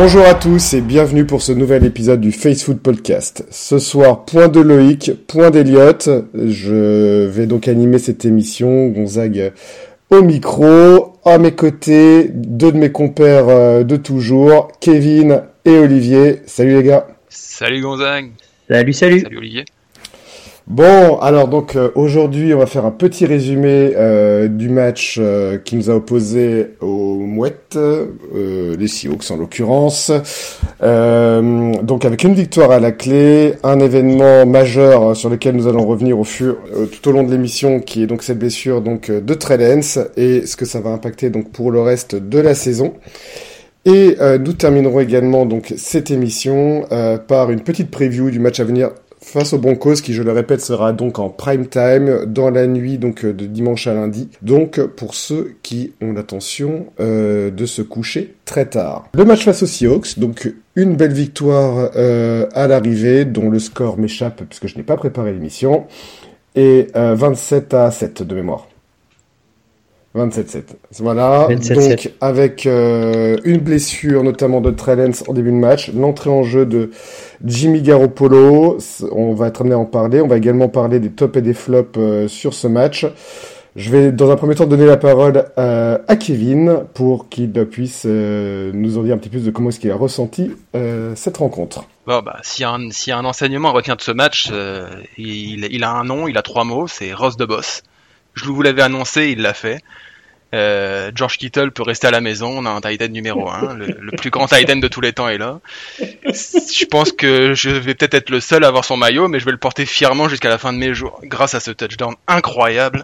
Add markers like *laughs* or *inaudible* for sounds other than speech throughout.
Bonjour à tous et bienvenue pour ce nouvel épisode du Face Food Podcast. Ce soir, point de Loïc, point d'Eliott. Je vais donc animer cette émission. Gonzague au micro. À mes côtés, deux de mes compères euh, de toujours, Kevin et Olivier. Salut les gars. Salut Gonzague. Salut, salut. Salut Olivier. Bon, alors donc euh, aujourd'hui, on va faire un petit résumé euh, du match euh, qui nous a opposé aux Mouettes, les Seahawks en l'occurrence. donc avec une victoire à la clé, un événement majeur sur lequel nous allons revenir au fur tout au long de l'émission, qui est donc cette blessure donc de Trellens et ce que ça va impacter donc pour le reste de la saison. Et nous terminerons également donc cette émission par une petite preview du match à venir face aux Broncos, qui je le répète sera donc en prime time dans la nuit donc de dimanche à lundi. Donc pour ceux qui ont l'intention euh, de se coucher très tard. Le match face aux Seahawks, donc une belle victoire euh, à l'arrivée, dont le score m'échappe puisque je n'ai pas préparé l'émission, et 27 euh, à 7 de mémoire. 27-7. Voilà. Donc avec une blessure notamment de Trellens en début de match, l'entrée en jeu de Jimmy Garoppolo, on va être amené à en parler. On va également parler des tops et des flops euh, sur ce match. Je vais dans un premier temps donner la parole euh, à Kevin pour qu'il puisse euh, nous en dire un petit peu de comment est-ce qu'il a ressenti cette rencontre. Bon, bah, s'il y, y, a un enseignement à retenir de ce match, il, il, a un nom, il a trois mots, c'est Ross de Boss. Je vous l'avais annoncé, il l'a fait. Euh, George Kittle peut rester à la maison, on a un tight end numéro 1, le, plus grand tight end de tous les temps est là. Je pense que je vais peut-être être le seul à avoir son maillot, mais je vais le porter fièrement jusqu'à la fin de mes jours, grâce à ce touchdown incroyable.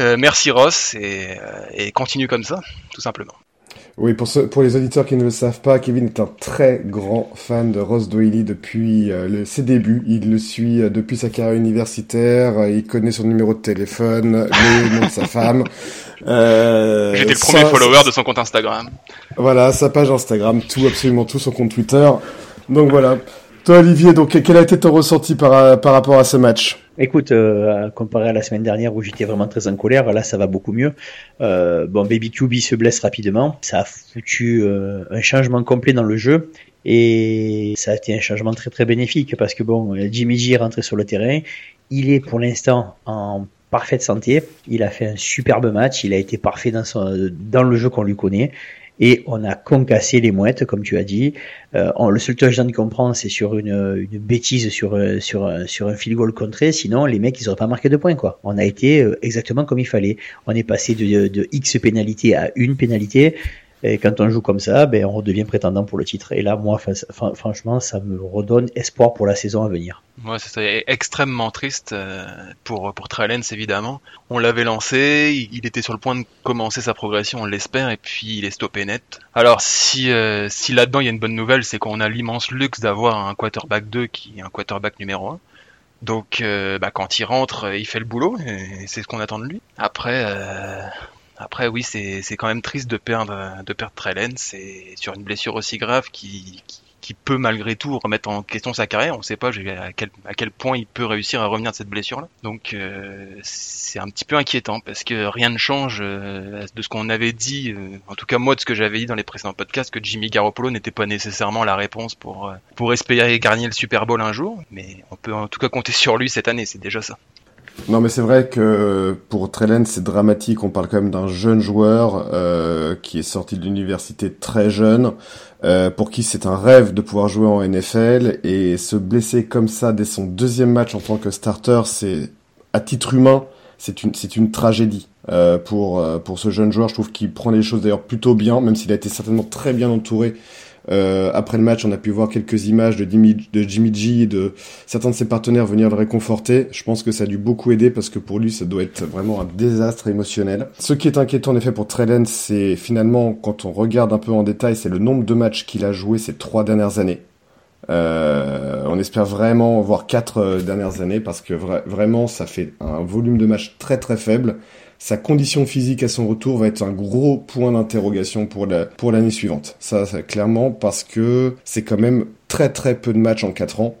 Euh, merci Ross, euh, et continue comme ça, tout simplement. Oui, pour, pour les auditeurs qui ne le savent pas, Kevin est un très grand fan de Ross Doyley depuis euh, ses débuts. Il le suit euh, depuis sa carrière universitaire. Euh, il connaît son numéro de téléphone, le nom de sa femme. *laughs* Euh, J'étais le premier follower de son compte Instagram. Voilà, sa page Instagram, tout, absolument tout, son compte Twitter. Donc voilà. Toi, Olivier, donc quel a été ton ressenti par, par rapport à ce match? Écoute, euh, comparé à la semaine dernière où j'étais vraiment très en colère, là ça va beaucoup mieux. Euh, bon, Baby QB se blesse rapidement, ça a foutu euh, un changement complet dans le jeu et ça a été un changement très très bénéfique parce que bon, Jimmy G est rentré sur le terrain, il est pour l'instant en parfaite santé, il a fait un superbe match, il a été parfait dans, dans le jeu qu'on lui connaît et on a concassé les mouettes, comme tu as dit. Euh, le seul touchdown qu'on prend, c'est sur une, une, bêtise sur, euh, sur, euh, sur un field goal contré. Sinon, les mecs, ils auraient pas marqué de points, quoi. On a été euh, exactement comme il fallait. On est passé de, de X pénalité à une pénalité. Et quand on joue comme ça, ben, on redevient prétendant pour le titre. Et là, moi, franchement, ça me redonne espoir pour la saison à venir. Ouais, c'est extrêmement triste euh, pour pour évidemment. On l'avait lancé, il était sur le point de commencer sa progression, on l'espère, et puis il est stoppé net. Alors si euh, si là-dedans il y a une bonne nouvelle, c'est qu'on a l'immense luxe d'avoir un quarterback 2 qui est un quarterback numéro 1. Donc euh, bah, quand il rentre, il fait le boulot, et c'est ce qu'on attend de lui. Après, après, oui, c'est quand même triste de perdre de perdre Trellen. C'est sur une blessure aussi grave qui, qui, peut malgré tout remettre en question sa carrière. On ne sait pas à quel, à quel point il peut réussir à revenir de cette blessure-là. Donc euh, c'est un petit peu inquiétant parce que rien ne change euh, de ce qu'on avait dit. Euh, en tout cas, moi, de ce que j'avais dit dans les précédents podcasts, que Jimmy Garoppolo n'était pas nécessairement la réponse pour pour espérer gagner le Super Bowl un jour. Mais on peut en tout cas compter sur lui cette année. C'est déjà ça. Non, mais c'est vrai que pour Trellen, c'est dramatique. On parle quand même d'un jeune joueur euh, qui est sorti de l'université très jeune, euh, pour qui c'est un rêve de pouvoir jouer en NFL et se blesser comme ça dès son deuxième match en tant que starter, c'est à titre humain, c'est une c'est une tragédie euh, pour euh, pour ce jeune joueur. Je trouve qu'il prend les choses d'ailleurs plutôt bien, même s'il a été certainement très bien entouré euh, après le match, on a pu voir quelques images de Jimmy, de Jimmy G et de certains de ses partenaires venir le réconforter. Je pense que ça a dû beaucoup aider parce que pour lui, ça doit être vraiment un désastre émotionnel. Ce qui est inquiétant en effet pour Trellen, c'est finalement, quand on regarde un peu en détail, c'est le nombre de matchs qu'il a joué ces trois dernières années. Euh, on espère vraiment voir quatre euh, dernières années parce que vraiment ça fait un volume de matchs très très faible sa condition physique à son retour va être un gros point d'interrogation pour la, pour l'année suivante. Ça, ça, clairement, parce que c'est quand même très très peu de matchs en 4 ans.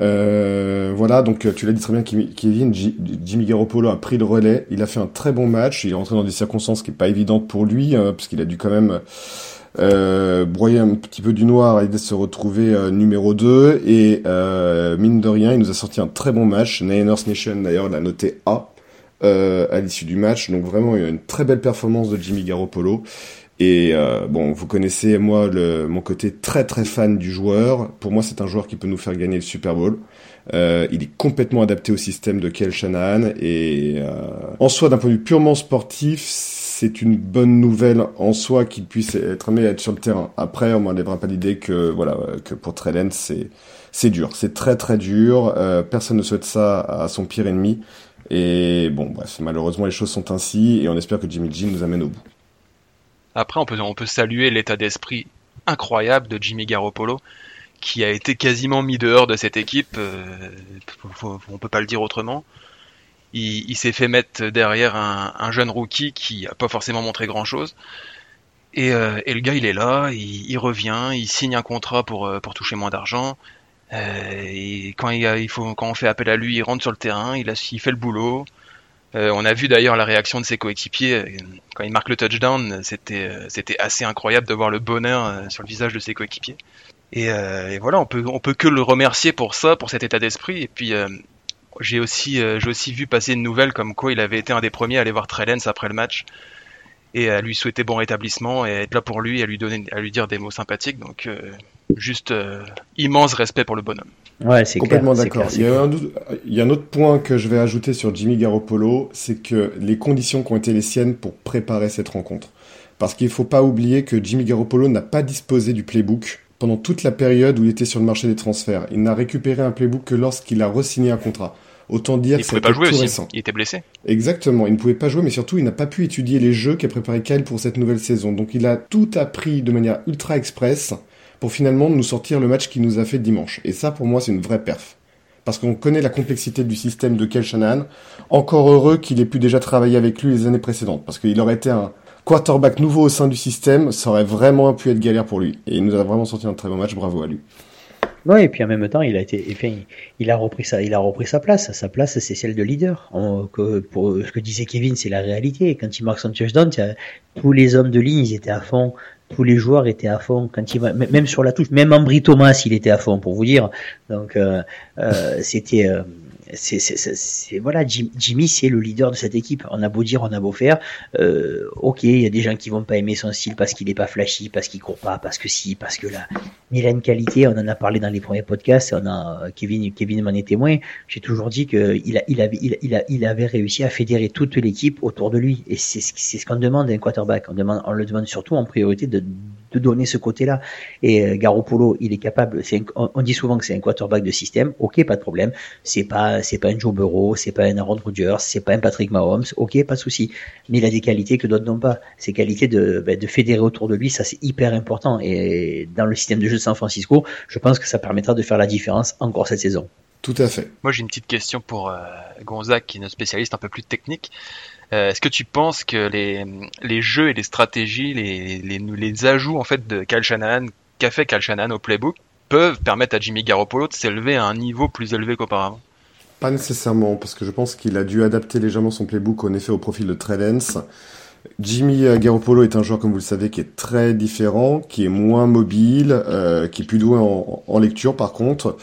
Euh, voilà, donc tu l'as dit très bien, Kevin, Jimmy Garoppolo a pris le relais, il a fait un très bon match, il est rentré dans des circonstances qui n'est pas évidentes pour lui, hein, parce qu'il a dû quand même euh, broyer un petit peu du noir et de se retrouver euh, numéro 2, et euh, mine de rien, il nous a sorti un très bon match, Niners Nation d'ailleurs l'a noté A euh, à l'issue du match, donc vraiment il y a une très belle performance de Jimmy Garoppolo, et euh, bon, vous connaissez moi le, mon côté très très fan du joueur. Pour moi, c'est un joueur qui peut nous faire gagner le Super Bowl. Euh, il est complètement adapté au système de Kel Shanahan et euh, en soi, d'un point de vue purement sportif, c'est une bonne nouvelle en soi qu'il puisse être amené à être sur le terrain. Après, on m'enlèvera pas l'idée que voilà que pour Trellen, c'est c'est dur, c'est très très dur. Euh, personne ne souhaite ça à son pire ennemi. Et bon, bref, malheureusement, les choses sont ainsi et on espère que Jimmy G nous amène au bout. Après, on peut, on peut saluer l'état d'esprit incroyable de Jimmy Garoppolo, qui a été quasiment mis dehors de cette équipe. Euh, on peut pas le dire autrement. Il, s'est fait mettre derrière un, jeune rookie qui a pas forcément montré grand chose. Et, euh, le gars, il est là, il, revient, il signe un contrat pour, euh, pour toucher moins d'argent. Et quand il, faut, quand on fait appel à lui, il rentre sur le terrain, il, fait le boulot. Euh, on a vu d'ailleurs la réaction de ses coéquipiers euh, quand il marque le touchdown. C'était euh, assez incroyable de voir le bonheur sur le visage de ses coéquipiers. Et, voilà, on peut on peut que le remercier pour ça, pour cet état d'esprit. Et puis j'ai aussi j'ai aussi vu passer une nouvelle comme quoi il avait été un des premiers à aller voir Trellens après le match et à lui souhaiter bon rétablissement et être là pour lui, à lui donner à lui dire des mots sympathiques. Donc juste immense respect pour le bonhomme. Ouais, c'est complètement d'accord. Il, y a un autre point que je vais ajouter sur Jimmy Garoppolo, c'est que les conditions qui ont été les siennes pour préparer cette rencontre. Parce qu'il ne faut pas oublier que Jimmy Garoppolo n'a pas disposé du playbook pendant toute la période où il était sur le marché des transferts. Il n'a récupéré un playbook que lorsqu'il a re-signé un contrat. Autant dire que pas jouer aussi. Il était blessé. Exactement. Il ne pouvait pas jouer, mais surtout, il n'a pas pu étudier les jeux qu'a préparé Kyle pour cette nouvelle saison. Donc, il a tout appris de manière ultra express pour finalement nous sortir le match qui nous a fait dimanche. Et ça, pour moi, c'est une vraie perf. Parce qu'on connaît la complexité du système de Kel. Encore heureux qu'il ait pu déjà travailler avec lui les années précédentes. Parce qu'il aurait été un quarterback nouveau au sein du système, ça aurait vraiment pu être galère pour lui. Et il nous a vraiment sorti un très bon match, bravo à lui. Oui, et puis en même temps, il a été, enfin, il a repris sa, il a repris sa place. Sa place, c'est celle de leader. que, pour ce que disait Kevin, c'est la réalité. Quand il marque son touchdown, tous les hommes de ligne, ils étaient à fond tous les joueurs étaient à fond quand il va, même sur la touche, même Ambry Thomas, il était à fond pour vous dire. Donc euh, euh, c'était euh, c'est voilà, Jimmy, c'est le leader de cette équipe. On a beau dire, on a beau faire. Euh, ok, il y a des gens qui vont pas aimer son style parce qu'il est pas flashy, parce qu'il court pas, parce que si, parce que là. Mais a une qualité. On en a parlé dans les premiers podcasts. On a Kevin, Kevin m'en est témoin. J'ai toujours dit que il, a, il, avait, il, a, il avait réussi à fédérer toute l'équipe autour de lui. Et c'est ce qu'on demande un quarterback. On demande, on le demande surtout en priorité de de donner ce côté-là. Et euh, Garoppolo, il est capable. on, dit souvent que c'est un quarterback de système. Ok, pas de problème. C'est pas, c'est pas un Joe Burrow, c'est pas un Aaron Rodgers, c'est pas un Patrick Mahomes. Ok, pas de souci. Mais il a des qualités que d'autres n'ont pas. Ces qualités de, ben, de fédérer autour de lui, ça c'est hyper important. Et dans le système de jeu de San Francisco, je pense que ça permettra de faire la différence encore cette saison. Tout à fait. Moi, j'ai une petite question pour euh, Gonzague, qui est notre spécialiste un peu plus technique. Euh, est-ce que tu penses que les, les jeux et les stratégies, les, les, les ajouts en fait de Kyle Shanahan, qu'a fait Kyle Shanahan au playbook, peuvent permettre à Jimmy Garoppolo de s'élever à un niveau plus élevé qu'auparavant? Pas nécessairement, parce que je pense qu'il a dû adapter légèrement son playbook en effet au profil de Trellens. Jimmy euh, Garoppolo est un joueur, comme vous le savez, qui est très différent, qui est moins mobile, euh, qui est plus doué en, en lecture par contre.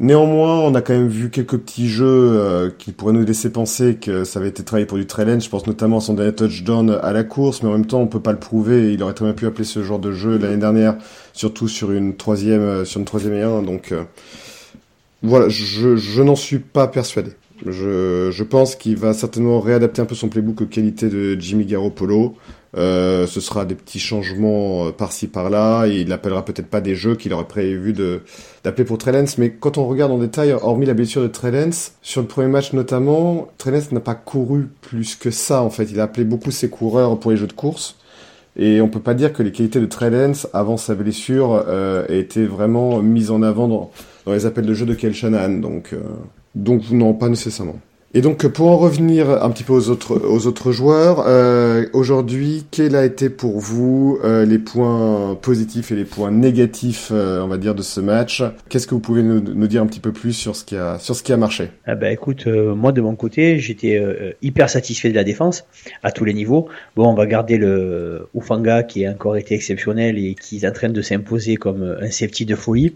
Néanmoins, on a quand même vu quelques petits jeux euh, qui pourraient nous laisser penser que ça avait été travaillé pour du trail Je pense notamment à son dernier touchdown à la course, mais en même temps, on peut pas le prouver. Il aurait très bien pu appeler ce genre de jeu l'année dernière, surtout sur une troisième, euh, sur une troisième et un. Donc euh, voilà, je, n'en suis pas persuadé. Je, je pense qu'il va certainement réadapter un peu son playbook aux qualités de Jimmy Garoppolo. Euh, ce sera des petits changements euh, par-ci par-là. Il n'appellera peut-être pas des jeux qu'il aurait prévu de d'appeler pour Trellens. Mais quand on regarde en détail, hormis la blessure de Trellens, sur le premier match notamment, Trellens n'a pas couru plus que ça. En fait, il a appelé beaucoup ses coureurs pour les jeux de course. Et on peut pas dire que les qualités de Trellens avant sa blessure euh, été vraiment mises en avant dans, dans, les appels de jeu de Kel Shanahan. Donc, euh, donc non, pas nécessairement. Et donc pour en revenir un petit peu aux autres aux autres joueurs, euh, aujourd'hui, quel a été pour vous euh, les points positifs et les points négatifs, euh, on va dire, de ce match? Qu'est-ce que vous pouvez nous, nous, dire un petit peu plus sur ce qui a sur ce qui a marché? Ah bah écoute, euh, moi de mon côté, j'étais euh, hyper satisfait de la défense à tous les niveaux. Bon, on va garder le Ufanga qui a encore été exceptionnel et qui est en train de s'imposer comme un safety de folie.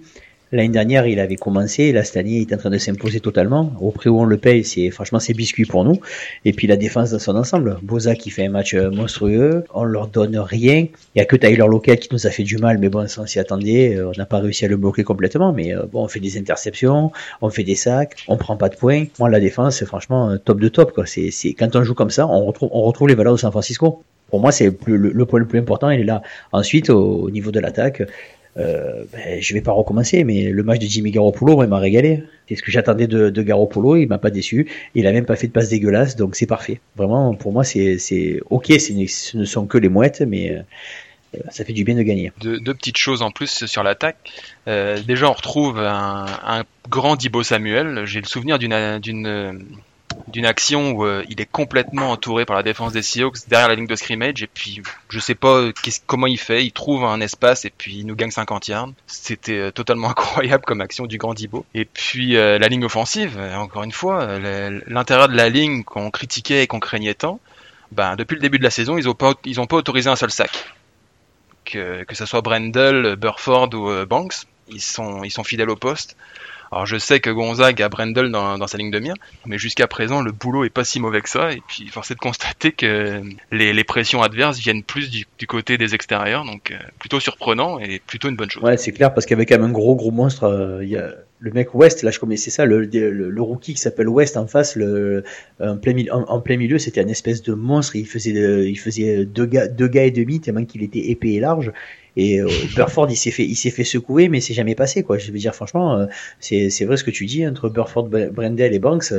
L'année dernière, il avait commencé. Là, cette il est en train de s'imposer totalement. Au prix où on le paye, c'est franchement c'est biscuit pour nous. Et puis la défense dans son ensemble. Boza qui fait un match euh, monstrueux. On leur donne rien. Il y a que Tyler Lockett qui nous a fait du mal, mais bon, on s'y attendait. Euh, on n'a pas réussi à le bloquer complètement. Mais euh, bon, on fait des interceptions, on fait des sacs, on prend pas de points. Moi, la défense, c'est franchement top de top. Quoi. C'est, c'est quand on joue comme ça, on retrouve, on retrouve les valeurs de San Francisco. Pour moi, c'est le, le, point le plus important. Il est là. Ensuite, au niveau de l'attaque, euh, ben, je vais pas recommencer, mais le match de Jimmy Garoppolo, m'a régalé. C'est ce que j'attendais de, de Garoppolo, il m'a pas déçu. Il a même pas fait de passe dégueulasse, donc c'est parfait. Vraiment, pour moi, c'est, c'est ok, ce ne sont que les mouettes, mais euh, ça fait du bien de gagner. Deux, deux petites choses en plus sur l'attaque. Euh, déjà, on retrouve un, un grand Dibo Samuel. J'ai le souvenir d'une d'une action où euh, il est complètement entouré par la défense des Seahawks derrière la ligne de scrimmage et puis je sais pas comment il fait, il trouve un espace et puis il nous gagne 50 yards. C'était euh, totalement *laughs* incroyable comme action du grand Dibo. Et puis euh, la ligne offensive, encore une fois, l'intérieur de la ligne qu'on critiquait et qu'on craignait tant, ben depuis le début de la saison, ils ont pas ils ont pas autorisé un seul sac. Que que ce soit Brendel, Burford ou Banks, ils sont ils sont fidèles au poste. Alors je sais que Gonzague a Brendel dans, sa ligne de mire, mais jusqu'à présent le boulot est pas si mauvais que ça. Et puis force est de constater que les, pressions adverses viennent plus du, côté des extérieurs, donc euh, plutôt surprenant et plutôt une bonne chose. Ouais, c'est clair parce qu'avec un gros gros monstre, euh, y a le mec West, là je connaissais ça, le, rookie qui s'appelle West en face, le, en, plein milieu, c'était un espèce de monstre. Il faisait, deux gars et demi, tellement qu'il était épais et large. Et euh, Burford, il s'est fait, il s'est fait secouer, mais c'est jamais passé, quoi. Je veux dire, franchement, euh, c'est, c'est vrai ce que tu dis entre Burford, Brendel et Banks.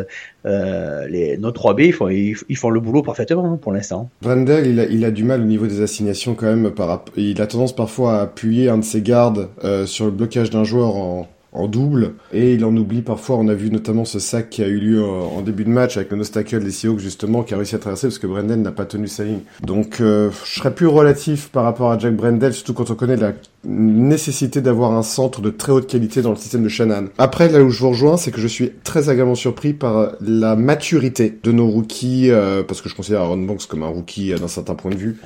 Euh, les, nos 3B, ils font, ils, ils, font le boulot parfaitement hein, pour l'instant. Brendel, il a, il a du mal au niveau des assignations quand même. Par, il a tendance parfois à appuyer un de ses gardes euh, sur le blocage d'un joueur en en double et il en oublie parfois. On a vu notamment ce sac qui a eu lieu en, début de match avec le nostacle des Seahawks justement qui a réussi à traverser parce que Brendel n'a pas tenu sa ligne. Donc euh, je serais plus relatif par rapport à Jack Brendel surtout quand on connaît la nécessité d'avoir un centre de très haute qualité dans le système de Shannon. Après là où je vous rejoins c'est que je suis très agréablement surpris par la maturité de nos rookies euh, parce que je considère Aaron Banks comme un rookie d'un certain point de vue.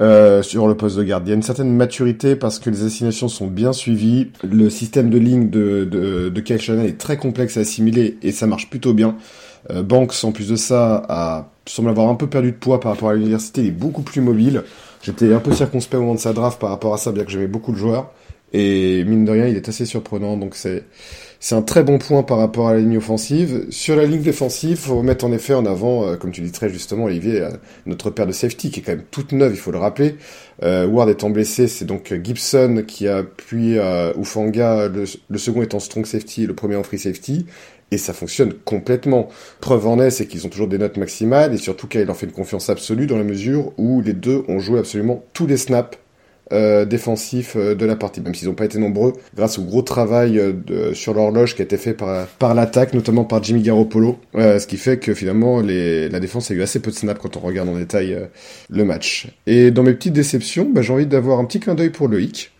Euh, sur le poste de garde. Il y a une certaine maturité parce que les assignations sont bien suivies. Le système de ligne de, de, de Shannon est très complexe à assimiler et ça marche plutôt bien. Euh, Banks, en plus de ça, a, semble avoir un peu perdu de poids par rapport à l'université. Il est beaucoup plus mobile. J'étais un peu circonspect au moment de sa draft par rapport à ça, bien que j'aimais beaucoup le joueur. Et mine de rien, il est assez surprenant. Donc c'est c'est un très bon point par rapport à la ligne offensive. Sur la ligne défensive, faut mettre en effet en avant, euh, comme tu dis très justement, Olivier, euh, notre paire de safety qui est quand même toute neuve, il faut le rappeler. Euh, Ward étant blessé, c'est donc Gibson qui a appuyé à Ufanga, le, le, second étant strong safety, le premier en free safety. Et ça fonctionne complètement. Preuve en est, c'est qu'ils ont toujours des notes maximales et surtout qu'il en fait une confiance absolue dans la mesure où les deux ont joué absolument tous les snaps euh, défensifs euh, de la partie, même s'ils n'ont pas été nombreux, grâce au gros travail euh, de, sur l'horloge qui a été fait par, par l'attaque, notamment par Jimmy Garoppolo, euh, ce qui fait que finalement les, la défense a eu assez peu de snaps quand on regarde en détail euh, le match. Et dans mes petites déceptions, bah, j'ai envie d'avoir un petit clin d'œil pour Loïc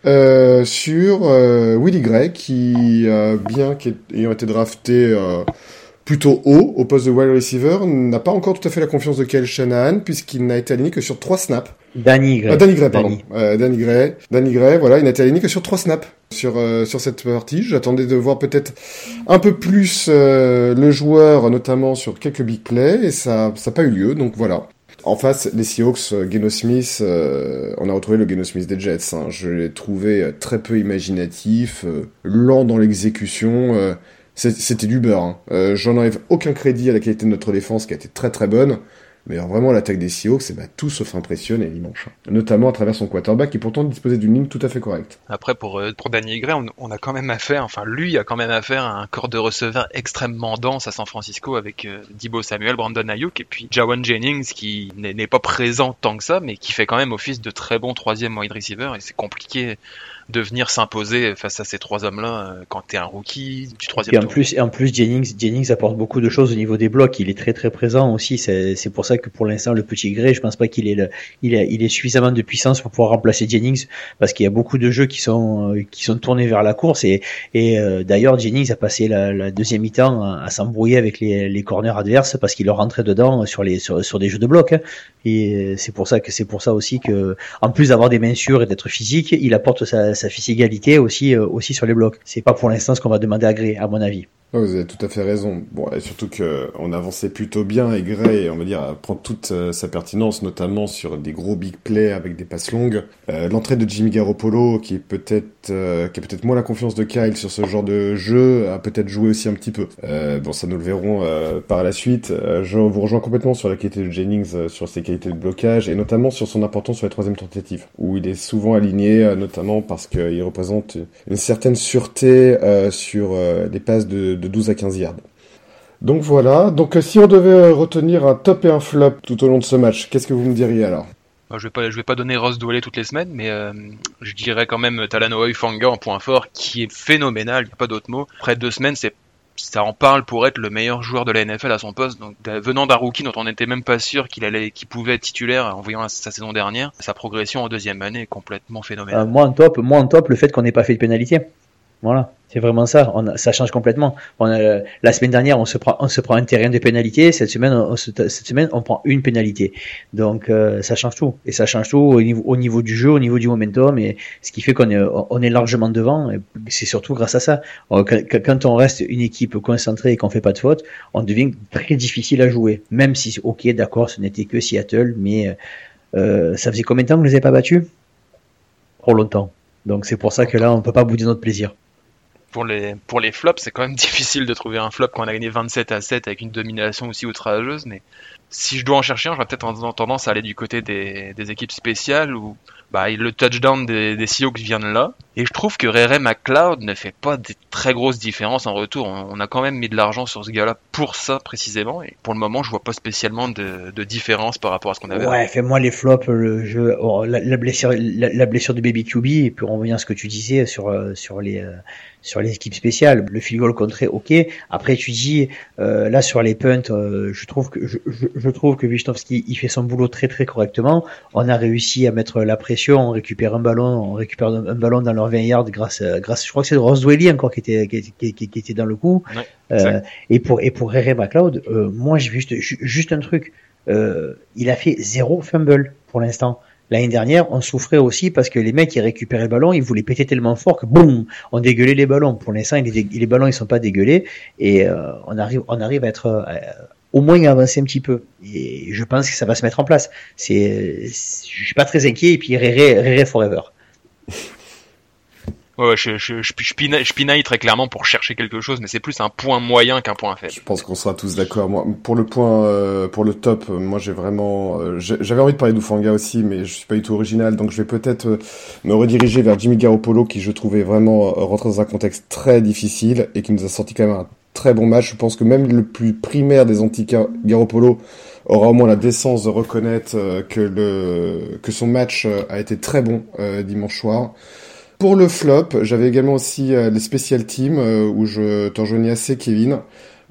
sur Willie Gray, qui, bien qu'ayant été drafté plutôt haut au poste de wide receiver, n'a pas encore tout à fait la confiance de Kyle Shanahan, puisqu'il n'a été aligné que sur trois snaps. Danny Gray. Ah, Danny Gray, pardon. Danny. Euh, Danny Gray. Danny Gray, voilà, il n'a été aligné que sur trois snaps sur euh, sur cette partie. J'attendais de voir peut-être un peu plus euh, le joueur, notamment sur quelques big plays, et ça ça n'a pas eu lieu. Donc voilà. En face, les Seahawks, euh, Geno Smith, euh, on a retrouvé le Geno Smith des Jets. Hein. Je l'ai trouvé euh, très peu imaginatif, lent dans l'exécution. C'était du beurre. Hein. J'en enlève aucun crédit à la qualité de notre défense qui a été très très bonne. Mais alors vraiment, l'attaque des Seahawks, c'est bah, tout sauf impressionne et dimanche. Notamment à travers son quarterback qui pourtant disposait d'une ligne tout à fait correcte. Après, pour, pour Danny Gray, on, a quand même affaire, enfin lui a quand même affaire à un corps de receveur extrêmement dense à San Francisco avec euh, Samuel, Brandon Ayuk et puis Jawan Jennings qui n'est pas présent tant que ça, mais qui fait quand même office de très bon troisième wide receiver et c'est compliqué de venir s'imposer face à ces trois hommes-là euh, quand tu es un rookie du troisième et en plus et en plus Jennings Jennings apporte beaucoup de choses au niveau des blocs. Il est très très présent aussi. C'est pour ça que pour l'instant le petit Gray je pense pas qu'il est il est il est suffisamment de puissance pour pouvoir remplacer Jennings parce qu'il y a beaucoup de jeux qui sont euh, qui sont tournés vers la course. Et et euh, d'ailleurs Jennings a passé la, la deuxième mi-temps à, s'embrouiller avec les, les corners adverses parce qu'il leur rentrait dedans sur les sur, sur des jeux de blocs hein. et c'est pour ça que c'est pour ça aussi que en plus d'avoir des mains sûres et d'être physique il apporte sa sa physicalité aussi, euh, aussi sur les blocs. C'est pas pour l'instant ce qu'on va demander à Gré, à mon avis. Vous avez tout à fait raison. Bon, et surtout que on avançait plutôt bien et Gray, on va dire, prend toute euh, sa pertinence, notamment sur des gros big plays avec des passes longues. Euh, l'entrée de Jimmy Garoppolo, qui est peut-être, qui a peut-être moins la confiance de Kyle sur ce genre de jeu, a peut-être joué aussi un petit peu. bon, ça nous le verrons par la suite. je vous rejoins complètement sur la qualité de Jennings, sur ses qualités de blocage et notamment sur son importance sur les troisième tentatives, où il est souvent aligné, notamment parce qu'il représente une certaine sûreté euh, sur euh, des passes de, 12 à 15 yards. Donc voilà, donc euh, si on devait retenir un top et un flop tout au long de ce match, qu'est-ce que vous me diriez alors? Je vais pas, je vais pas donner Ross Douellet toutes les semaines, mais je dirais quand même Talanoa Fanga en point fort, qui est phénoménal, il n'y a pas d'autre mot. Après deux semaines, c'est ça en parle pour être le meilleur joueur de la NFL à son poste. Donc venant d'un rookie dont on n'était même pas sûr qu'il allait, qu'il pouvait être titulaire en voyant sa saison dernière, sa progression en deuxième année est complètement phénoménale. Euh, moi en top, moi en top, le fait qu'on n'ait pas fait de pénalité. Voilà. C'est vraiment ça. Ça change complètement. A, la semaine dernière, on se prend, un terrain de pénalité. Cette semaine, on, prend une pénalité. Donc, euh, ça change tout. Et ça change tout au niveau, au niveau du jeu, au niveau du momentum. Et ce qui fait qu'on est, largement devant. C'est surtout grâce à ça. Euh, quand on reste une équipe concentrée et qu'on fait pas de faute, on devient très difficile à jouer. Même si, ok, d'accord, ce n'était que Seattle, mais euh, ça faisait combien de temps que vous les avez pas battus? Trop longtemps. Donc, c'est pour ça que là, on peut pas bouder notre plaisir pour les, pour les flops, c'est quand même *laughs* difficile de trouver un flop quand on a gagné 27 à 7 avec une domination aussi outrageuse, mais si je dois en chercher un, j'aurais peut-être tendance à aller du côté des, des équipes spéciales où bah, le touchdown des, des Seahawks vient de là. Et je trouve que Rere McLeod ne fait pas des très grosses différences en retour. On, a quand même mis de l'argent sur ce gars-là pour ça précisément. Et pour le moment, je vois pas spécialement de, de différence par rapport à ce qu'on avait. Ouais, fais-moi les flops, le jeu, oh, la, blessure, la, blessure de Baby QB et puis on revient à ce que tu disais sur euh, sur les euh, sur les équipes spéciales. Le field goal contré, ok. Après, tu dis euh, là sur les punts, je trouve que je, je, trouve que Wisnowski il fait son boulot très très correctement. On a réussi à mettre la pression, on récupère un ballon, on récupère un, ballon dans leur 20 yards grâce, grâce, je crois que c'est Ross Dwelly encore qui était, qui, qui, qui était dans le coup. euh, et pour, et pour Rere McLeod, euh, moi j'ai juste, juste un truc. Euh, il a fait zéro fumble pour l'instant. L'année dernière, on souffrait aussi parce que les mecs qui récupéraient le ballon, ils voulaient péter tellement fort que boum, on dégueulait les ballons. Pour l'instant, les, les, ballons ils sont pas dégueulés et euh, on arrive, on arrive à être euh, au moins avancer un petit peu. Et je pense que ça va se mettre en place. C'est, je suis pas très inquiet et puis Rere, Rere forever. Ouais, je, je, je, je, pinaille, très clairement pour chercher quelque chose, mais c'est plus un point moyen qu'un point faible. Je pense qu'on sera tous d'accord. Moi, pour le point, euh, pour le top, euh, moi j'ai vraiment, euh, j'avais envie de parler d'Ufanga aussi, mais je suis pas du tout original, donc je vais peut-être me rediriger vers Jimmy Garoppolo, qui je trouvais vraiment rentrer dans un contexte très difficile et qui nous a sorti quand même un très bon match. Je pense que même le plus primaire des anti Garoppolo aura au moins la décence de reconnaître que le que son match a été très bon dimanche soir. Pour le flop, j'avais également aussi euh, les special teams euh, où je t'en rejoignais assez, Kevin.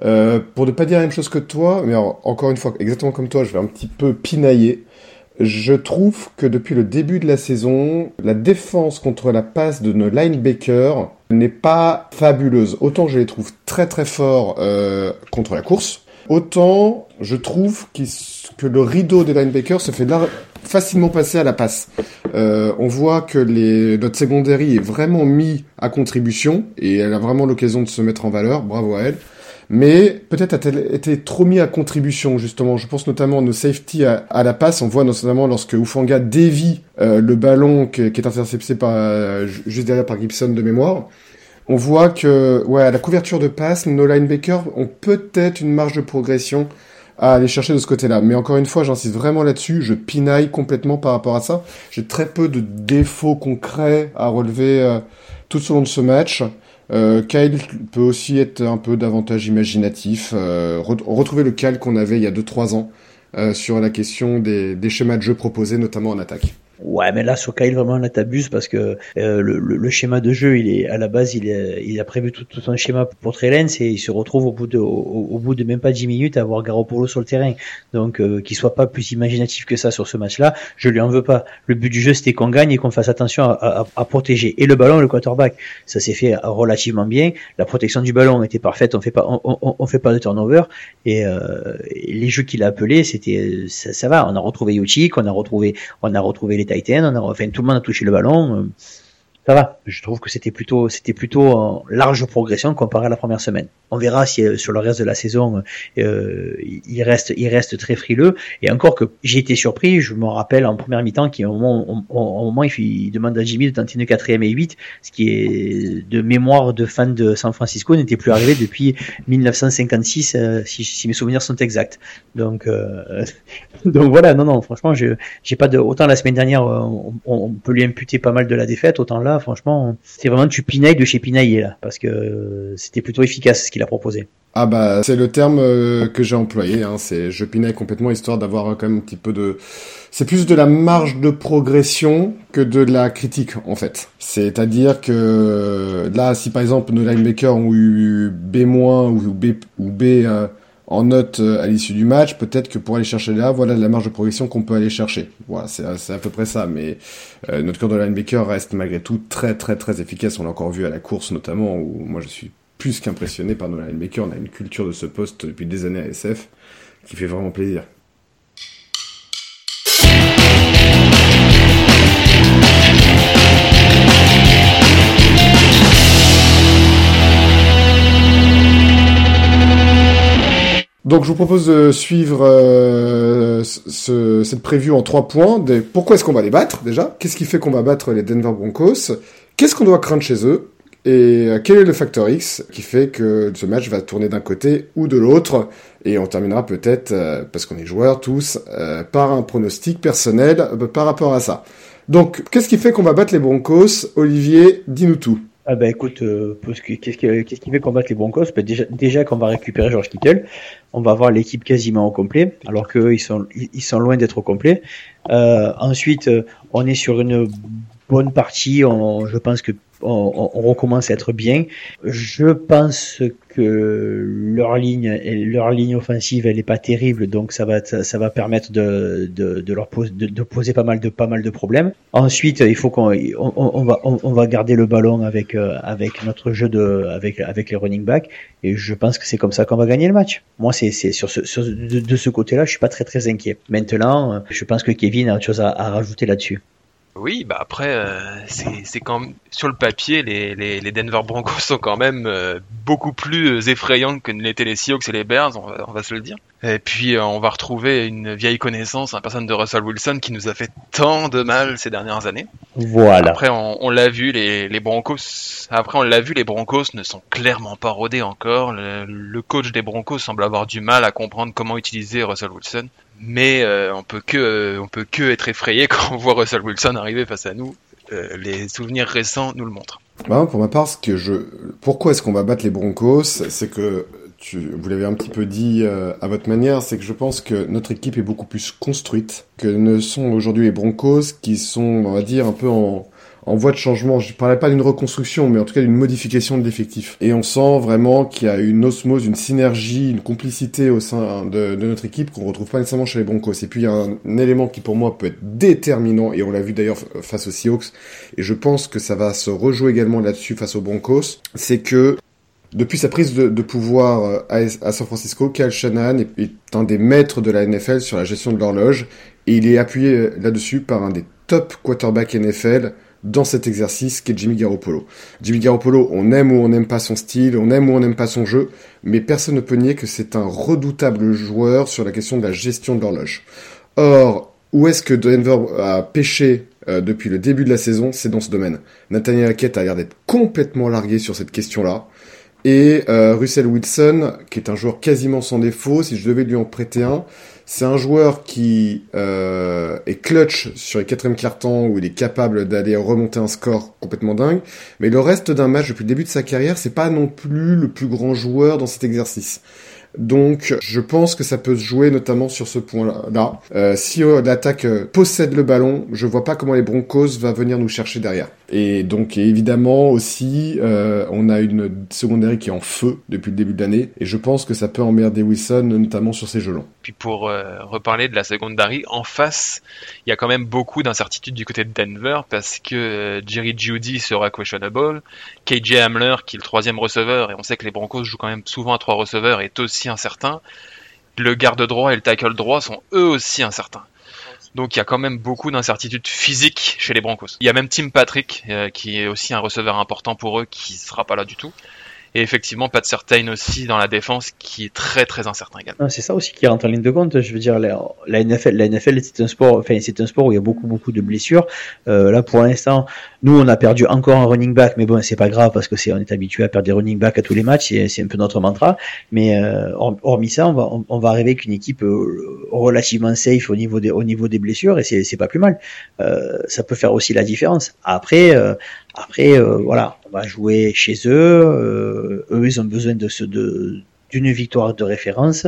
Euh, pour ne pas dire la même chose que toi, mais encore une fois, exactement comme toi, je vais un petit peu pinailler. Je trouve que depuis le début de la saison, la défense contre la passe de nos linebackers n'est pas fabuleuse. Autant je les trouve très très forts euh, contre la course, autant je trouve que le rideau des linebackers se fait facilement passer à la passe. Euh, on voit que les, notre secondary est vraiment mis à contribution et elle a vraiment l'occasion de se mettre en valeur. Bravo à elle. Mais peut-être a-t-elle été trop mis à contribution justement. Je pense notamment à nos safety à, la passe. On voit notamment lorsque Ufanga dévie euh, le ballon qui, est intercepté par euh, juste derrière par Gibson de mémoire. On voit que ouais la couverture de passe, nos linebackers ont peut-être une marge de progression à aller chercher de ce côté-là. Mais encore une fois, j'insiste vraiment là-dessus, je pinaille complètement par rapport à ça. J'ai très peu de défauts concrets à relever euh, tout au long de ce match. Euh, Kyle peut aussi être un peu davantage imaginatif, euh, retrouver le Kyle qu'on avait il y a 2-3 ans euh, sur la question des, des, schémas de jeu proposés, notamment en attaque. Ouais, mais là, sur Kyle, vraiment, là, t'abuses parce que euh, le, le, schéma de jeu, il est à la base, il, est, il a prévu tout, tout un schéma pour Trellens et il se retrouve au bout de, au, bout de même pas 10 minutes à avoir Garoppolo sur le terrain. Donc, euh, qu'il soit pas plus imaginatif que ça sur ce match-là, je lui en veux pas. Le but du jeu, c'était qu'on gagne et qu'on fasse attention à, à, à, protéger et le ballon le quarterback. Ça s'est fait relativement bien. La protection du ballon était parfaite. On fait pas, on, on, on fait pas de turnover et, euh, les jeux qu'il a appelés, c'était, ça, ça, va. On a retrouvé Yuchik, on a retrouvé, on a retrouvé les Titans, on a, enfin, tout le monde a touché le ballon. Euh, ça va. Je trouve que c'était plutôt, c'était plutôt en large progression comparé à la première semaine. On verra si euh, sur le reste de la saison, euh, il reste, il reste très frileux. Et encore que j'ai été surpris. Je me rappelle en première mi-temps qu'au moment, il, demande à Jimmy de tenter une quatrième et 8, ce qui est de mémoire de fan de San Francisco n'était plus arrivé depuis 1956, euh, si, mes souvenirs sont exacts. Donc, euh, *laughs* donc voilà. Non, non. Franchement, j'ai pas de autant la semaine dernière, on, on peut lui imputer pas mal de la défaite, autant là franchement, c'est vraiment du pinaille de chez pinaillé là, parce que c'était plutôt efficace ce qu'il a proposé. Ah bah c'est le terme euh, que j'ai employé, hein, c'est je pinaille complètement histoire d'avoir quand même un petit peu de... C'est plus de la marge de progression que de la critique en fait. C'est-à-dire que là si par exemple nos linebackers ont eu B- ou B, ou B euh, en note euh, à l'issue du match, peut-être que pour aller chercher là, voilà la marge de progression qu'on peut aller chercher. Voilà, c'est à peu près ça. Mais euh, notre cœur de linebacker reste malgré tout très très très efficace. On l'a encore vu à la course notamment, où moi je suis plus qu'impressionné par nos linebackers. On a une culture de ce poste depuis des années à SF qui fait vraiment plaisir. Donc je vous propose de suivre euh, ce, cette preview en trois points. Pourquoi est-ce qu'on va les battre déjà? Qu'est-ce qui fait qu'on va battre les Denver Broncos? Qu'est-ce qu'on doit craindre chez eux? Et euh, quel est le facteur X qui fait que ce match va tourner d'un côté ou de l'autre? Et on terminera peut-être, euh, parce qu'on est joueurs tous, par un pronostic personnel par rapport à ça. Donc qu'est-ce qui fait qu'on va battre les Broncos? Olivier, dis-nous tout. Ah bah écoute, euh, qu'est-ce qui, qu'est-ce qui fait combattre les Broncos? Bah Déjà, déjà qu'on va récupérer George Kittle, on va avoir l'équipe quasiment au complet, alors qu'eux sont ils sont loin d'être au complet. Euh, ensuite, euh, on est sur une bonne partie. Je pense que on, on, recommence à être bien. Je pense que leur ligne, leur ligne offensive, elle est pas terrible, donc ça va, ça, va permettre de, de, de leur poser, de, poser pas mal de, pas mal de problèmes. Ensuite, il faut qu'on, on, va, on, va garder le ballon avec, euh, avec notre jeu de, avec, avec les running backs, et je pense que c'est comme ça qu'on va gagner le match. Moi, c'est, c'est sur ce, sur, de, ce côté-là, je suis pas très très inquiet. Maintenant, je pense que Kevin a autre chose à, à rajouter là-dessus. Oui, bah après, euh, c'est quand sur le papier, les, les, les, Denver Broncos sont quand même euh, beaucoup plus effrayants que l'étaient les Seahawks et les Bears, on va, on va se le dire. Et puis euh, on va retrouver une vieille connaissance, un personne de Russell Wilson qui nous a fait tant de mal ces dernières années. Voilà. Après, on, on l'a vu, les, les Broncos. Après, on l'a vu, les Broncos ne sont clairement pas rodés encore. Le, le, coach des Broncos semble avoir du mal à comprendre comment utiliser Russell Wilson mais euh, on peut que euh, on peut que être effrayé *laughs* quand on voit Russell Wilson arriver face à nous. Euh, les souvenirs récents nous le montrent. Bah, pour ma part, ce que je, pourquoi est-ce qu'on va battre les Broncos, c'est que tu, vous l'avez un petit peu dit à votre manière, c'est que je pense que notre équipe est beaucoup plus construite que ne sont aujourd'hui les Broncos, qui sont, on va dire, un peu en en voie de changement. Je parlais pas d'une reconstruction, mais en tout cas d'une modification de l'effectif. Et on sent vraiment qu'il y a une osmose, une synergie, une complicité au sein de, notre équipe qu'on retrouve pas nécessairement chez les Broncos. Et puis il y a un, élément qui pour moi peut être déterminant, et on l'a vu d'ailleurs face aux Seahawks, et je pense que ça va se rejouer également là-dessus face aux Broncos, c'est que depuis sa prise de, pouvoir euh, à, San Francisco, Kyle Shanahan est, est un des maîtres de la NFL sur la gestion de l'horloge, et il est appuyé euh, là-dessus par un des top quarterbacks NFL dans cet exercice qu'est Jimmy Garoppolo. Jimmy Garoppolo, on aime ou on n'aime pas son style, on aime ou on n'aime pas son jeu, mais personne ne peut nier que c'est un redoutable joueur sur la question de la gestion de l'horloge. Or, où est-ce que Denver a pêché euh, depuis le début de la saison? C'est dans ce domaine. Nathaniel Hackett a l'air d'être complètement largué sur cette question-là. Et euh, Russell Wilson, qui est un joueur quasiment sans défaut, si je devais lui en prêter un, c'est un joueur qui euh, est clutch sur les quatrièmes cartons où il est capable d'aller remonter un score complètement dingue. Mais le reste d'un match depuis le début de sa carrière, c'est pas non plus le plus grand joueur dans cet exercice. Donc, je pense que ça peut se jouer notamment sur ce point-là. Euh, si l'attaque possède le ballon, je vois pas comment les Broncos va venir nous chercher derrière. Et donc évidemment aussi, euh, on a une secondaire qui est en feu depuis le début de l'année, et je pense que ça peut emmerder Wilson, notamment sur ses gelons. Puis pour euh, reparler de la secondary, en face, il y a quand même beaucoup d'incertitudes du côté de Denver, parce que euh, Jerry Judy sera questionable, KJ Hamler, qui est le troisième receveur, et on sait que les Broncos jouent quand même souvent à trois receveurs, est aussi incertain. Le garde droit et le tackle droit sont eux aussi incertains. Donc il y a quand même beaucoup d'incertitudes physiques chez les Broncos. Il y a même Tim Patrick, euh, qui est aussi un receveur important pour eux, qui sera pas là du tout. Et effectivement, Pat Certain aussi dans la défense qui est très très incertain également. Ah, c'est ça aussi qui rentre en ligne de compte. Je veux dire, la, NFL, la NFL c'est un sport, enfin c'est un sport où il y a beaucoup beaucoup de blessures. Euh, là, pour l'instant, nous on a perdu encore un running back, mais bon, c'est pas grave parce que c'est on est habitué à perdre des running backs à tous les matchs. C'est un peu notre mantra. Mais euh, hormis ça, on va on, va arriver avec une équipe euh, relativement safe au niveau des au niveau des blessures et c'est pas plus mal. Euh, ça peut faire aussi la différence. Après euh, après, euh, voilà, on va jouer chez eux. Euh, eux, ils ont besoin de ce de d'une victoire de référence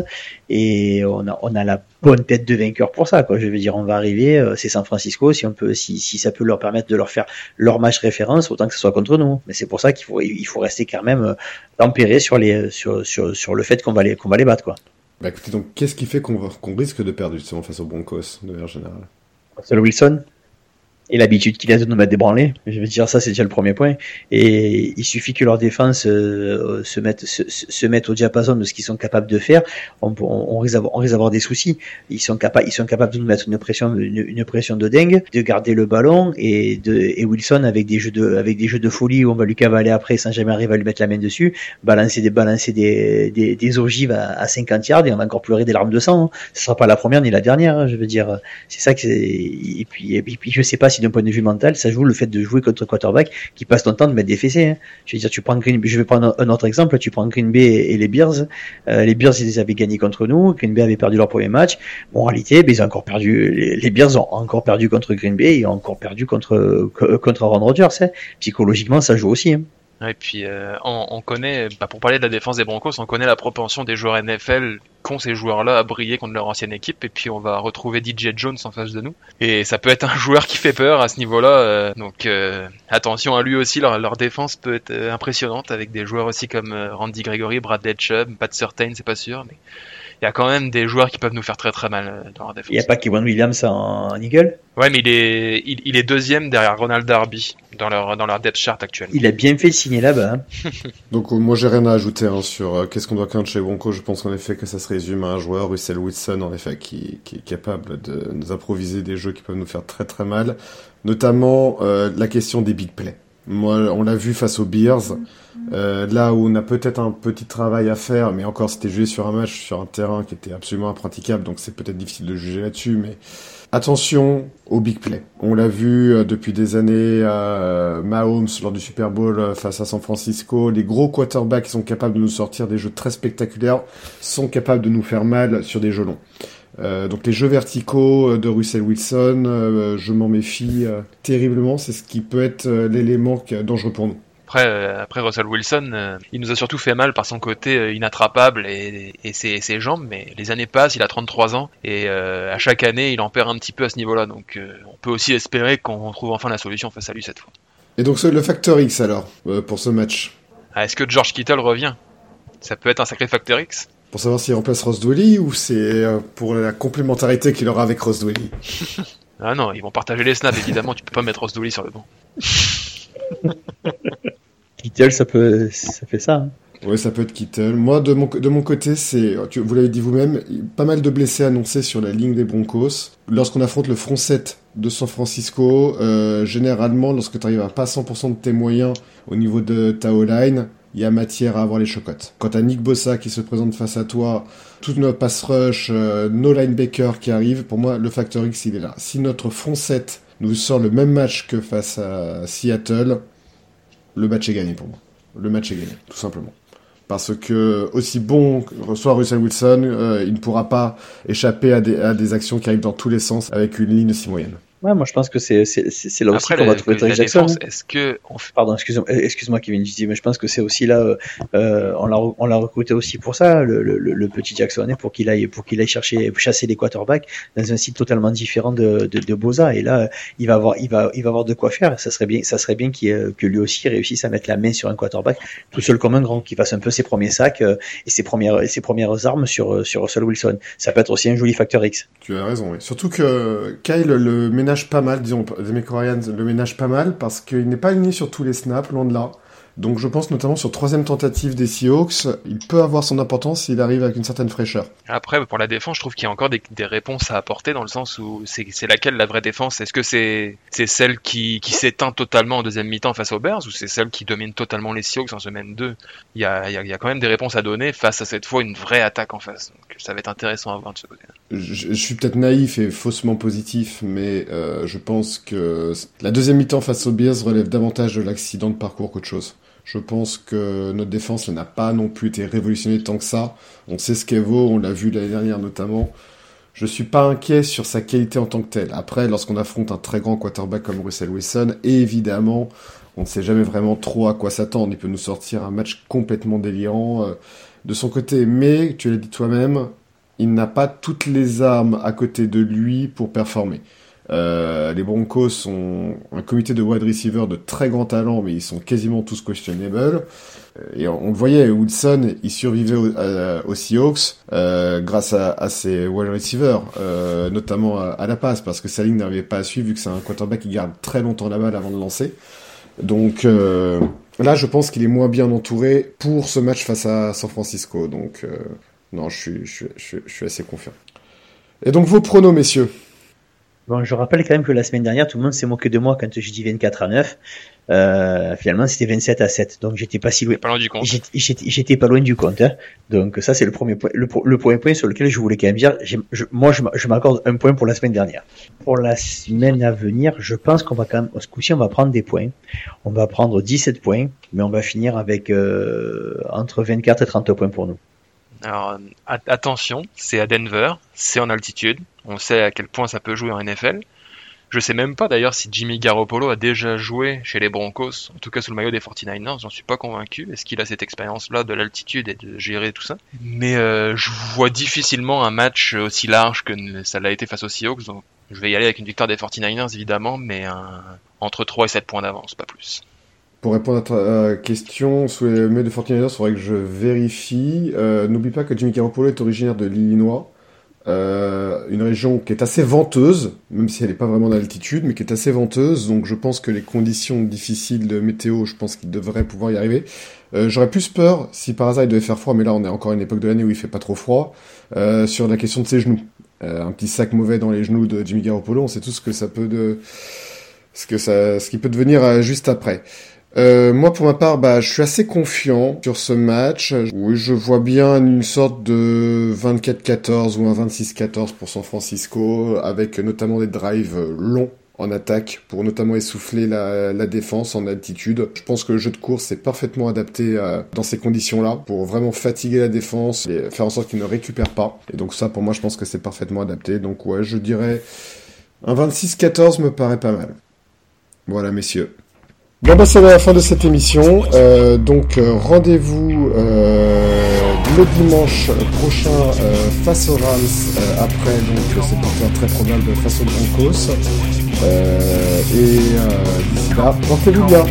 et on a, on a la bonne tête de vainqueur pour ça quoi. Je veux dire on va arriver euh, c'est San Francisco si on peut si, si ça peut leur permettre de leur faire leur match référence autant que ce soit contre nous. Mais c'est pour ça qu'il faut il faut rester quand même tempéré sur les sur, sur, sur le fait qu'on va les qu'on va les battre quoi. Bah écoutez donc qu'est-ce qui fait qu'on risque de perdre justement face aux Broncos de manière générale? Le Wilson? Et l'habitude qu'il a de nous mettre des branlés. Je veux dire, ça, c'est déjà le premier point. Et il suffit que leur défense euh, se, mette, se, se mette au diapason de ce qu'ils sont capables de faire. On, on, on risque d'avoir des soucis. Ils sont capables, ils sont capables de nous mettre une pression, une, pression de dingue, de garder le ballon et de et Wilson avec des jeux de, avec des jeux de folie où on va lui cavaler après sans jamais arriver à lui mettre la main dessus, balancer des, balancer des, des, des ogives à, à 50 yards et on va encore pleurer des larmes de sang. Hein. Ce sera pas la première ni la dernière. Hein, je veux dire, c'est ça que et puis, et puis je sais pas si d'un point de vue mental, ça joue le fait de jouer contre quarterback qui passe ton temps de mettre des fessées. Hein. Je veux dire, tu prends Green, je vais prendre un autre exemple, tu prends Green Bay et les Bears. Euh, les Bears, ils avaient gagné contre nous. Green Bay avait perdu leur premier match. Bon, en réalité, ben, ils ont encore perdu. Les, Bears ont encore perdu contre Green Bay et ont encore perdu contre contre Aaron Rodgers. Hein. Psychologiquement, ça joue aussi. Hein. Et puis euh, on, on, connaît, bah, pour parler de la défense des Broncos, on connaît la propension des joueurs NFL qu'ont ces joueurs-là à briller contre leur ancienne équipe. Et puis on va retrouver DJ Jones en face de nous. Et ça peut être un *laughs* joueur qui fait peur à ce niveau-là. Euh, donc euh, attention à lui aussi, leur, leur, défense peut être impressionnante avec des joueurs aussi comme Randy Gregory, Bradley Chubb, Pat Certain, c'est pas sûr, mais il y a quand même des joueurs qui peuvent nous faire très très mal euh, dans leur défense. Il n'y a pas Kevin Williams en, Eagle? Ouais, mais il est, il, est deuxième derrière Ronald Darby dans leur, dans leur depth chart actuel. Il a bien fait signer là-bas. Hein. *laughs* Donc euh, moi j'ai rien à ajouter hein, sur euh, qu'est-ce qu'on doit craindre chez Bronco. Je pense en effet que ça se résume à un joueur, Russell Wilson, en effet, qui, qui est capable de nous improviser des jeux qui peuvent nous faire très très mal. Notamment la question des big plays. Moi, on l'a vu face aux Bears. Euh, là où on a peut-être un petit travail à faire, mais encore c'était joué sur un match, sur un terrain qui était absolument impraticable, donc c'est peut-être difficile de juger là-dessus, mais attention au big play. On l'a vu euh, depuis des années à euh, Mahomes lors du Super Bowl face à San Francisco, les gros quarterbacks qui sont capables de nous sortir des jeux très spectaculaires sont capables de nous faire mal sur des jeux longs. Euh, donc les jeux verticaux de Russell Wilson, je m'en méfie terriblement. C'est ce qui peut être l'élément dangereux pour nous. Après, euh, après Russell Wilson, euh, il nous a surtout fait mal par son côté euh, inattrapable et, et ses, ses, jambes, mais les années passent, il a 33 ans et à chaque année il en perd un petit peu à ce niveau-là, donc on peut aussi espérer qu'on trouve enfin la solution face à lui cette fois. Et donc le facteur X alors, pour ce match? Ah, Est-ce que George Kittle revient? Ça peut être un sacré facteur X Pour savoir s'il remplace Ross Dwelly ou c'est pour la complémentarité qu'il aura avec Ross Dwelly *laughs* Ah non, ils vont partager les snaps évidemment, tu peux pas mettre Ross Dwelly sur le banc. *laughs* Kittle, ça peut, ça fait ça. Hein. Oui, ça peut être Kittle. Moi, de mon, de mon côté, c'est, vous l'avez dit vous-même, pas mal de blessés annoncés sur la ligne des Broncos. Lorsqu'on affronte le front 7 de San Francisco, euh, généralement, lorsque tu arrives à pas 100% de tes moyens au niveau de ta O-line, il y a matière à avoir les chocottes. Quand t'as Nick Bossa qui se présente face à toi, toute notre pass rush, euh, nos linebackers qui arrivent, pour moi, le facteur X, il est là. Si notre front 7 nous sort le même match que face à Seattle, le match est gagné pour moi. Le match est gagné, tout simplement. Parce que aussi bon soit Russell Wilson, euh, il ne pourra pas échapper à des, à des actions qui arrivent dans tous les sens avec une ligne si moyenne. Ouais, moi je pense que c'est c'est là aussi qu'on va trouver Trey Jackson. Est-ce que pardon, excuse-moi, excuse-moi Kevin, je dis, mais je pense que c'est aussi là, euh, euh on l'a on l'a recruté aussi pour ça, le, le, le petit Jackson, pour qu'il aille pour qu'il aille chercher chasser les quarterbacks dans un site totalement différent de, de, de Boza. Et là, il va avoir il va il va avoir de quoi faire. Ça serait bien ça serait bien qu'il que lui aussi réussisse à mettre la main sur un quarterback tout seul comme un grand, qui fasse un peu ses premiers sacs euh, et ses premières ses premières armes sur euh, sur Russell Wilson. Ça peut être aussi un joli facteur X. Tu as raison, oui. Surtout que Kyle le ménage pas mal, disons, Demico Ryan le ménage pas mal parce qu'il n'est pas aligné sur tous les snaps, loin de là. Donc je pense notamment sur troisième tentative des Seahawks, il peut avoir son importance s'il arrive avec une certaine fraîcheur. Après, pour la défense, je trouve qu'il y a encore des, réponses à apporter dans le sens où c'est laquelle la vraie défense? Est-ce que c'est celle qui, s'éteint totalement en deuxième mi-temps face aux Bears ou c'est celle qui domine totalement les Seahawks en semaine 2 il y, a, il, y a, quand même des réponses à donner face à cette fois une vraie attaque en face. Donc ça va être intéressant à voir de ce côté. Je, je suis peut-être naïf et faussement positif, mais euh, je pense que la deuxième mi-temps face aux Bears relève davantage de l'accident de parcours qu'autre chose. Je pense que notre défense n'a pas non plus été révolutionnée tant que ça. On sait ce qu'elle vaut, on l'a vu l'année dernière notamment. Je suis pas inquiet sur sa qualité en tant que telle. Après, lorsqu'on affronte un très grand quarterback comme Russell Wilson, évidemment, on ne sait jamais vraiment trop à quoi s'attendre. Il peut nous sortir un match complètement délirant euh, de son côté. Mais, tu l'as dit toi-même, il n'a pas toutes les armes à côté de lui pour performer. Euh, les Broncos ont un comité de wide receivers de très grand talent, mais ils sont quasiment tous questionnables. Et on, le voyait, Wilson, il survivait aux Seahawks euh, grâce à, ses wide receivers, euh, notamment à, la passe, parce que sa ligne n'arrivait pas à suivre vu que c'est un quarterback qui garde très longtemps la balle avant de lancer. Donc là, je pense qu'il est moins bien entouré pour ce match face à San Francisco. Donc non, je suis, je, suis, je suis assez confiant. Et donc vos pronos, messieurs? Bon, je rappelle quand même que la semaine dernière, tout le monde s'est moqué de moi quand j'ai dit 24 à 9. Euh, finalement, c'était 27 à 7. Donc, j'étais pas si loin. Pas loin du compte. J'étais pas loin du compte. Hein. Donc, ça, c'est le premier point. Le, premier point sur lequel je voulais quand même dire, je, moi, je, m'accorde un point pour la semaine dernière. Pour la semaine à venir, je pense qu'on va quand même, ce coup-ci, on va prendre des points. On va prendre 17 points, mais on va finir avec euh, entre 24 et 30 points pour nous. Alors attention, c'est à Denver, c'est en altitude, on sait à quel point ça peut jouer en NFL. Je sais même pas d'ailleurs si Jimmy Garoppolo a déjà joué chez les Broncos, en tout cas sous le maillot des 49ers, j'en suis pas convaincu. Est-ce qu'il a cette expérience-là de l'altitude et de gérer tout ça? Mais euh, je vois difficilement un match aussi large que ça l'a été face aux Seahawks, donc je vais y aller avec une victoire des 49ers évidemment, mais entre 3 et 7 points d'avance, pas plus. Pour répondre à ta euh, question, sous les maillots de 49ers, il faudrait que je vérifie. Euh, n'oublie pas que Jimmy Garoppolo est originaire de l'Illinois. Euh, une région qui est assez venteuse, même si elle n'est pas vraiment d'altitude, mais qui est assez venteuse. Donc je pense que les conditions difficiles de météo, je pense qu'il devrait pouvoir y arriver. J'aurais plus peur si par hasard il devait faire froid, mais là on est encore à une époque de l'année où il fait pas trop froid. sur la question de ses genoux, un petit sac mauvais dans les genoux de Jimmy Garoppolo, on sait tout ce que ça peut de, ce que ça, ce qui peut devenir juste après. Euh, moi, pour ma part, bah, je suis assez confiant sur ce match. Oui, je vois bien une sorte de 24-14 ou un 26-14 pour San Francisco, avec notamment des drives longs en attaque pour notamment essouffler la, défense en altitude. Je pense que le jeu de course est parfaitement adapté euh, dans ces conditions-là pour vraiment fatiguer la défense et faire en sorte qu'il ne récupère pas. Et donc ça, pour moi, je pense que c'est parfaitement adapté. Donc ouais, je dirais un 26-14 me paraît pas mal. Voilà, messieurs. Bon bah c'est la fin de cette émission. Euh, donc euh, rendez-vous euh, le dimanche prochain euh, face aux Rams après donc cette victoire très probable face aux Broncos. et d'ici là, portez-vous bien.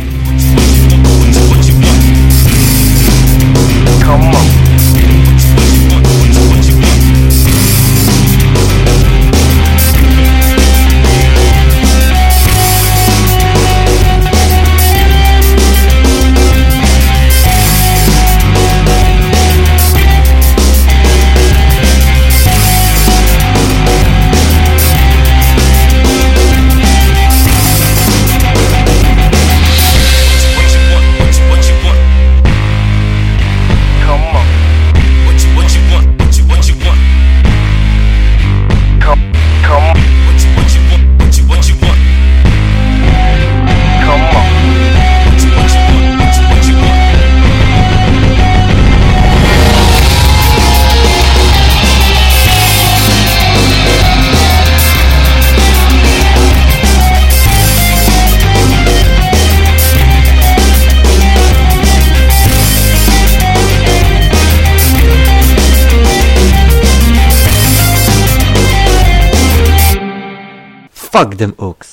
hug dem Ochs.